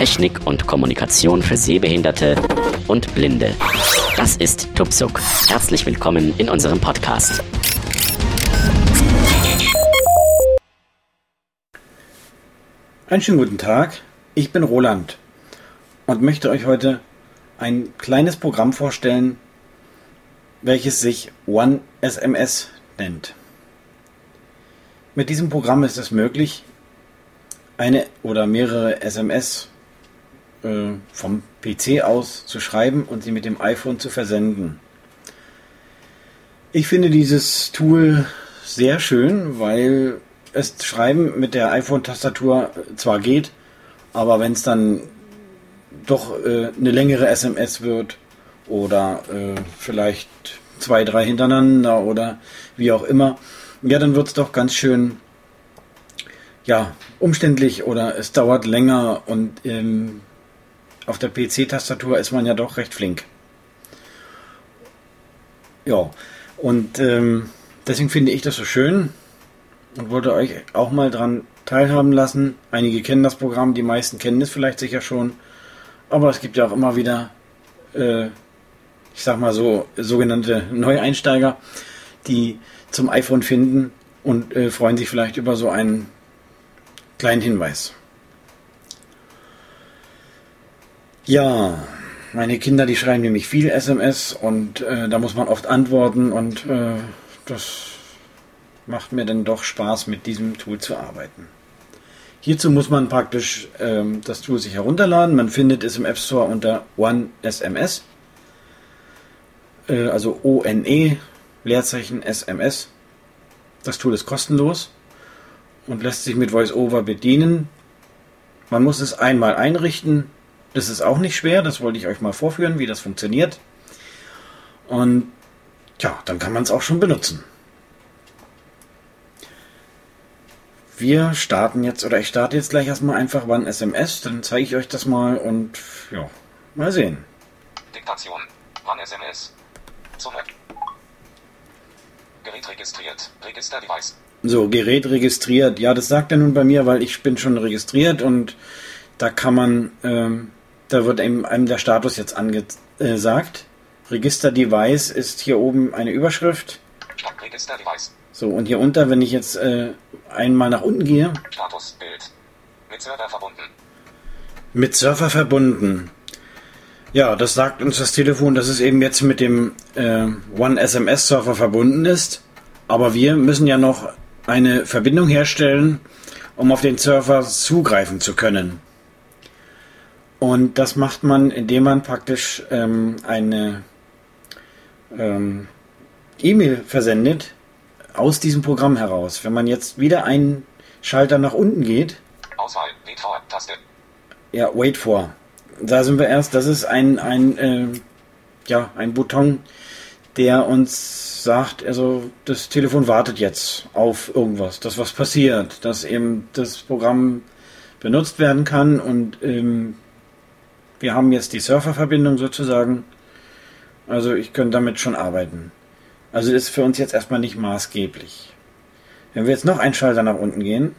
Technik und Kommunikation für Sehbehinderte und Blinde. Das ist Tupsuk. Herzlich willkommen in unserem Podcast. Einen schönen guten Tag. Ich bin Roland und möchte euch heute ein kleines Programm vorstellen, welches sich One SMS nennt. Mit diesem Programm ist es möglich, eine oder mehrere SMS äh, vom PC aus zu schreiben und sie mit dem iPhone zu versenden. Ich finde dieses Tool sehr schön, weil es Schreiben mit der iPhone-Tastatur zwar geht, aber wenn es dann doch äh, eine längere SMS wird oder äh, vielleicht zwei, drei hintereinander oder wie auch immer, ja, dann wird es doch ganz schön ja, umständlich oder es dauert länger und ähm, auf der PC-Tastatur ist man ja doch recht flink. Ja, und ähm, deswegen finde ich das so schön und wollte euch auch mal dran teilhaben lassen. Einige kennen das Programm, die meisten kennen es vielleicht sicher schon, aber es gibt ja auch immer wieder, äh, ich sag mal so, sogenannte Neueinsteiger, die zum iPhone finden und äh, freuen sich vielleicht über so einen kleinen Hinweis. Ja, meine Kinder, die schreiben nämlich viel SMS und äh, da muss man oft antworten und äh, das macht mir dann doch Spaß, mit diesem Tool zu arbeiten. Hierzu muss man praktisch ähm, das Tool sich herunterladen. Man findet es im App Store unter OneSMS, äh, also O-N-E, Leerzeichen SMS. Das Tool ist kostenlos und lässt sich mit VoiceOver bedienen. Man muss es einmal einrichten, das ist auch nicht schwer, das wollte ich euch mal vorführen, wie das funktioniert. Und ja, dann kann man es auch schon benutzen. Wir starten jetzt, oder ich starte jetzt gleich erstmal einfach wann SMS, dann zeige ich euch das mal und ja, mal sehen. Diktation. Wann SMS. Summe. Gerät registriert. Register Device. So, Gerät registriert. Ja, das sagt er nun bei mir, weil ich bin schon registriert und da kann man ähm, da wird einem, einem der Status jetzt angesagt. Register Device ist hier oben eine Überschrift. Register Device. So, und hier unter, wenn ich jetzt äh, einmal nach unten gehe. Status Bild. Mit Server verbunden. Mit Server verbunden. Ja, das sagt uns das Telefon, dass es eben jetzt mit dem äh, One SMS Server verbunden ist. Aber wir müssen ja noch eine Verbindung herstellen, um auf den Server zugreifen zu können. Und das macht man, indem man praktisch ähm, eine ähm, E-Mail versendet aus diesem Programm heraus. Wenn man jetzt wieder einen Schalter nach unten geht. Auswahl, Wait for, Taste. Ja, Wait for. Da sind wir erst. Das ist ein, ein, äh, ja, ein Button, der uns sagt, also das Telefon wartet jetzt auf irgendwas, dass was passiert, dass eben das Programm benutzt werden kann und ähm, wir haben jetzt die Surferverbindung sozusagen. Also ich könnte damit schon arbeiten. Also ist für uns jetzt erstmal nicht maßgeblich. Wenn wir jetzt noch einen Schalter nach unten gehen,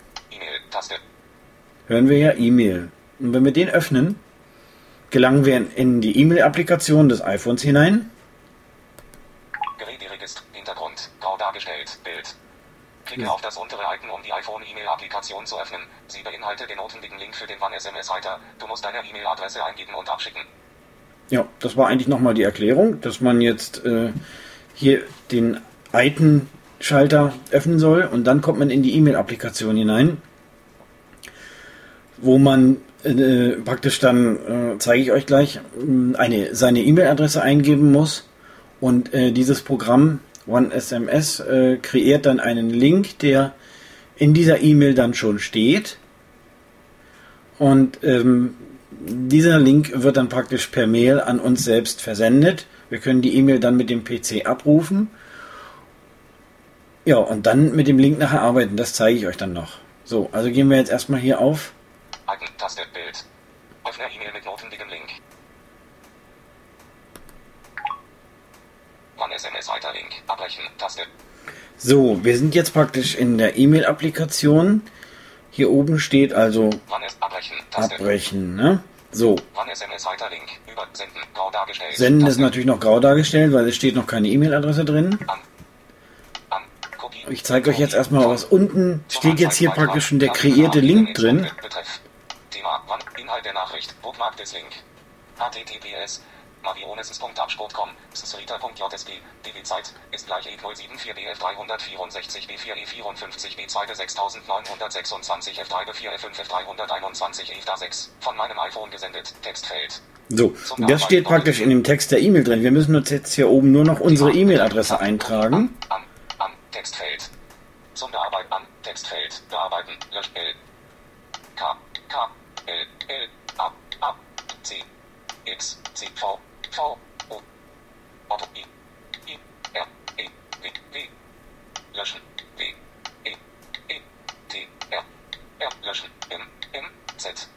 hören wir ja E-Mail. Und wenn wir den öffnen, gelangen wir in die E-Mail-Applikation des iPhones hinein. Geräteregister, Hintergrund, grau dargestellt, Bild. Klicke auf das untere Icon, um die iPhone-E-Mail-Applikation zu öffnen. Sie beinhaltet den notwendigen Link für den Wann-SMS-Reiter. Du musst deine E-Mail-Adresse eingeben und abschicken. Ja, das war eigentlich nochmal die Erklärung, dass man jetzt äh, hier den Icon-Schalter öffnen soll und dann kommt man in die E-Mail-Applikation hinein, wo man äh, praktisch dann, äh, zeige ich euch gleich, eine, seine E-Mail-Adresse eingeben muss und äh, dieses Programm OneSMS äh, kreiert dann einen Link, der in dieser E-Mail dann schon steht. Und ähm, dieser Link wird dann praktisch per Mail an uns selbst versendet. Wir können die E-Mail dann mit dem PC abrufen. Ja, und dann mit dem Link nachher arbeiten. Das zeige ich euch dann noch. So, also gehen wir jetzt erstmal hier auf. Taste, Bild. Öffne E-Mail mit notwendigem Link. Wann SMS Weiterlink. Abbrechen. Taste. So, wir sind jetzt praktisch in der E-Mail-Applikation. Hier oben steht also Abbrechen. Abbrechen. Ne? So, Senden. Grau dargestellt. Senden ist natürlich noch grau dargestellt, weil es steht noch keine E-Mail-Adresse drin. An. An. Kopie. Ich zeige euch jetzt erstmal was. Unten steht jetzt hier praktisch schon der kreierte Link drin. Thema. Inhalt der Nachricht. Bookmark des Link. https mavionesis.absport.com srita.jsp DW Zeit ist gleich E074 BF 364 B4 E54 B 2 6926 F3 B4 F5 F321 EFTA 6 von meinem iPhone gesendet Textfeld So, das steht praktisch in dem Text der E-Mail drin. Wir müssen uns jetzt hier oben nur noch unsere E-Mail-Adresse eintragen. An, an, Textfeld. Zum Bearbeiten, an, Textfeld, bearbeiten, lösch, L. K, K, L, L, A, A, C, X, C, V, V, O, Otto, I, I, R, E, W, löschen, W, E, T, R, löschen, M, M, Z,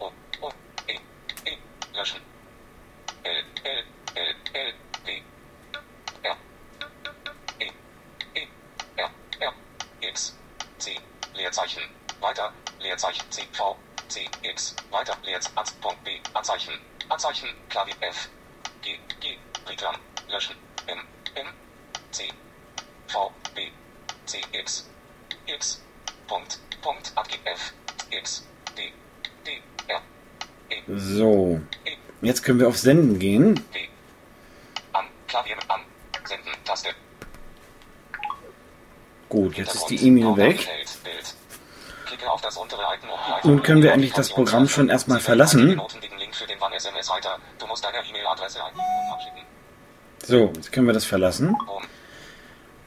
O, O, E, löschen, L, L, L, W, R, E, R, R, X, C, Leerzeichen, weiter, Leerzeichen, C, V, C, X, weiter, Leerzeichen, Punkt B, Anzeichen, Anzeichen, Klavier F, G, Return, löschen, M, M, C, V, B, C, X, X, Punkt, Punkt, Abgib F, X, D, D, R, E, So, E, jetzt können wir auf Senden gehen. D, an, Klavier, an, senden, Taste, Gut, jetzt ist die E-Mail weg. Bild. Nun können wir endlich das Programm schon erstmal verlassen. So, jetzt können wir das verlassen.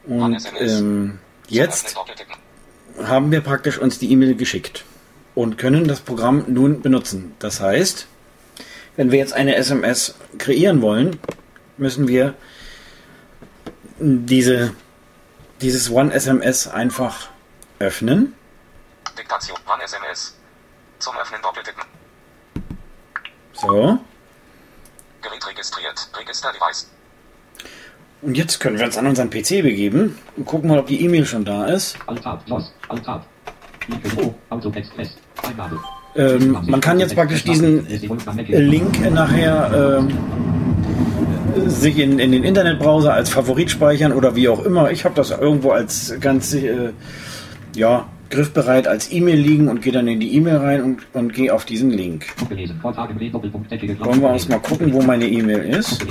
Und ähm, jetzt haben wir praktisch uns die E-Mail geschickt und können das Programm nun benutzen. Das heißt, wenn wir jetzt eine SMS kreieren wollen, müssen wir diese, dieses One-SMS einfach öffnen. Diktation. Wann SMS. Zum Öffnen doppeltippen. So. Gerät registriert. Register Device. Und jetzt können wir uns an unseren PC begeben und gucken mal, ob die E-Mail schon da ist. Ähm, man kann jetzt praktisch diesen Link nachher ähm, sich in, in den Internetbrowser als Favorit speichern oder wie auch immer. Ich habe das irgendwo als ganz äh, ja, griffbereit als E-Mail liegen und gehe dann in die E-Mail rein und, und gehe auf diesen Link. Wollen wir uns mal gucken, wo meine E-Mail ist.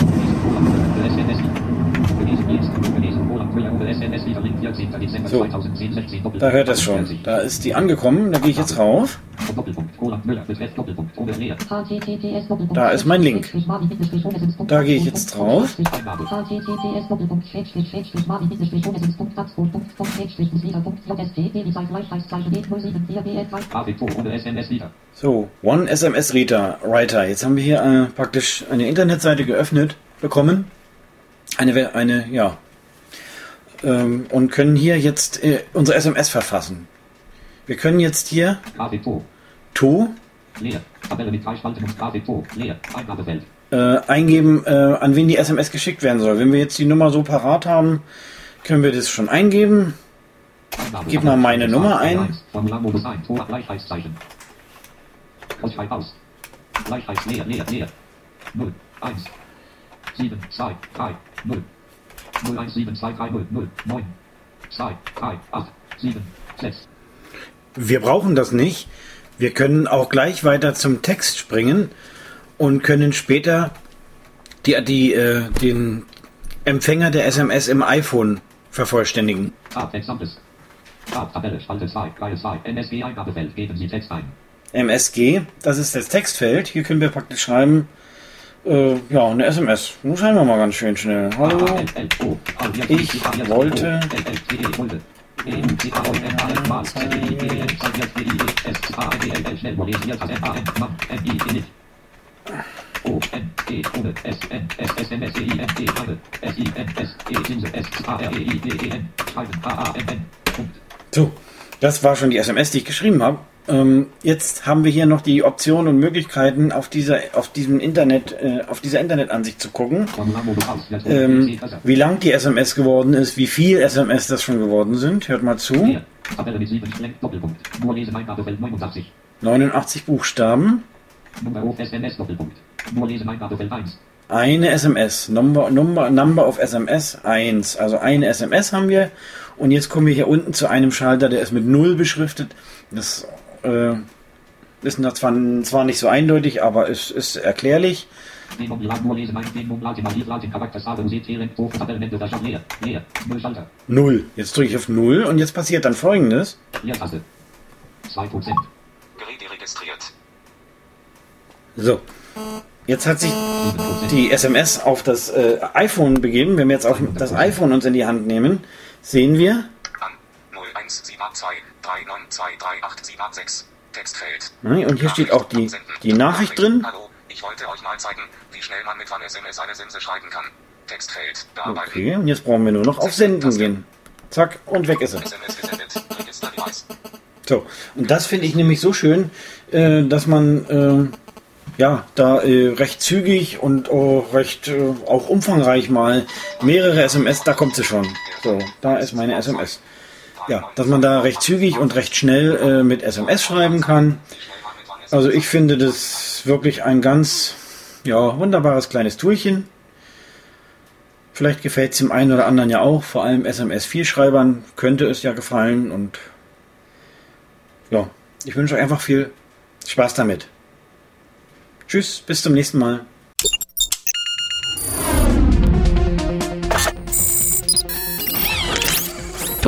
So, da hört es schon. Da ist die angekommen, da gehe ich jetzt rauf. Da ist mein Link. Da gehe ich jetzt drauf. So, One SMS Reader, Writer. Jetzt haben wir hier äh, praktisch eine Internetseite geöffnet bekommen. Eine, eine ja. Ähm, und können hier jetzt äh, unsere SMS verfassen. Wir können jetzt hier To Leer. Tabelle mit drei Spalten und Grafik To. Leer. Eingabefeld. äh, eingeben, äh, an wen die SMS geschickt werden soll. Wenn wir jetzt die Nummer so parat haben, können wir das schon eingeben. Gib mal meine Nummer ein. Formularmodus ein. Tor. Gleichheitszeichen. Ausschreib aus. Gleichheits. Leer. Leer. Leer. 0. 1. 7. 2. 3. 0. Wir brauchen das nicht. Wir können auch gleich weiter zum Text springen und können später die, die, äh, den Empfänger der SMS im iPhone vervollständigen. Tab. Gesamtes. Tab. Tabelle. Spalte 2. Reihe 2. NSG. Eingabefeld. Geben Sie Text ein. MSG, das ist das Textfeld. Hier können wir praktisch schreiben, äh, ja, eine SMS. Nun schreiben wir mal ganz schön schnell. Hallo, Ich wollte- So, das war schon die SMS, die ich geschrieben habe. Ähm, jetzt haben wir hier noch die Optionen und Möglichkeiten, auf dieser, auf diesem Internet, äh, auf dieser Internetansicht zu gucken. Ähm, wie lang die SMS geworden ist, wie viel SMS das schon geworden sind. Hört mal zu. Tabelle mit 7 Schlenk, Doppelpunkt. Nur lesen Eingabefeld 89. 89 Buchstaben. Nummer auf SMS Doppelpunkt. Nur lesen Eingabe Feld 1. Eine SMS, Number, Number, Number of SMS 1. Also eine SMS haben wir. Und jetzt kommen wir hier unten zu einem Schalter, der ist mit 0 beschriftet. Das äh, ist zwar, zwar nicht so eindeutig, aber es ist erklärlich. Leer. Leer. Null Schalter. 0. Jetzt drücke ich auf 0 und jetzt passiert dann folgendes. Leertaste. 2%. Gerät registriert. So. Jetzt hat sich 7%. die SMS auf das äh, iPhone begeben. Wenn wir jetzt auf das iPhone uns in die Hand nehmen, sehen wir, An 0178239238676. Textfeld. und hier steht auch die, die Nachricht drin. Hallo, ich wollte euch mal zeigen, wie schnell man mit SMS eine Simse schreiben kann. Textfeld. Okay, und jetzt brauchen wir nur noch auf Senden gehen. Zack, und weg ist er. So, und das finde ich nämlich so schön, äh, dass man äh, ja da äh, recht zügig und oh, recht äh, auch umfangreich mal mehrere SMS, da kommt sie schon. So, da ist meine SMS. Ja, dass man da recht zügig und recht schnell äh, mit SMS schreiben kann. Also ich finde das wirklich ein ganz ja, wunderbares kleines Toolchen. Vielleicht gefällt es dem einen oder anderen ja auch, vor allem SMS-4-Schreibern könnte es ja gefallen und ja, ich wünsche euch einfach viel Spaß damit. Tschüss, bis zum nächsten Mal.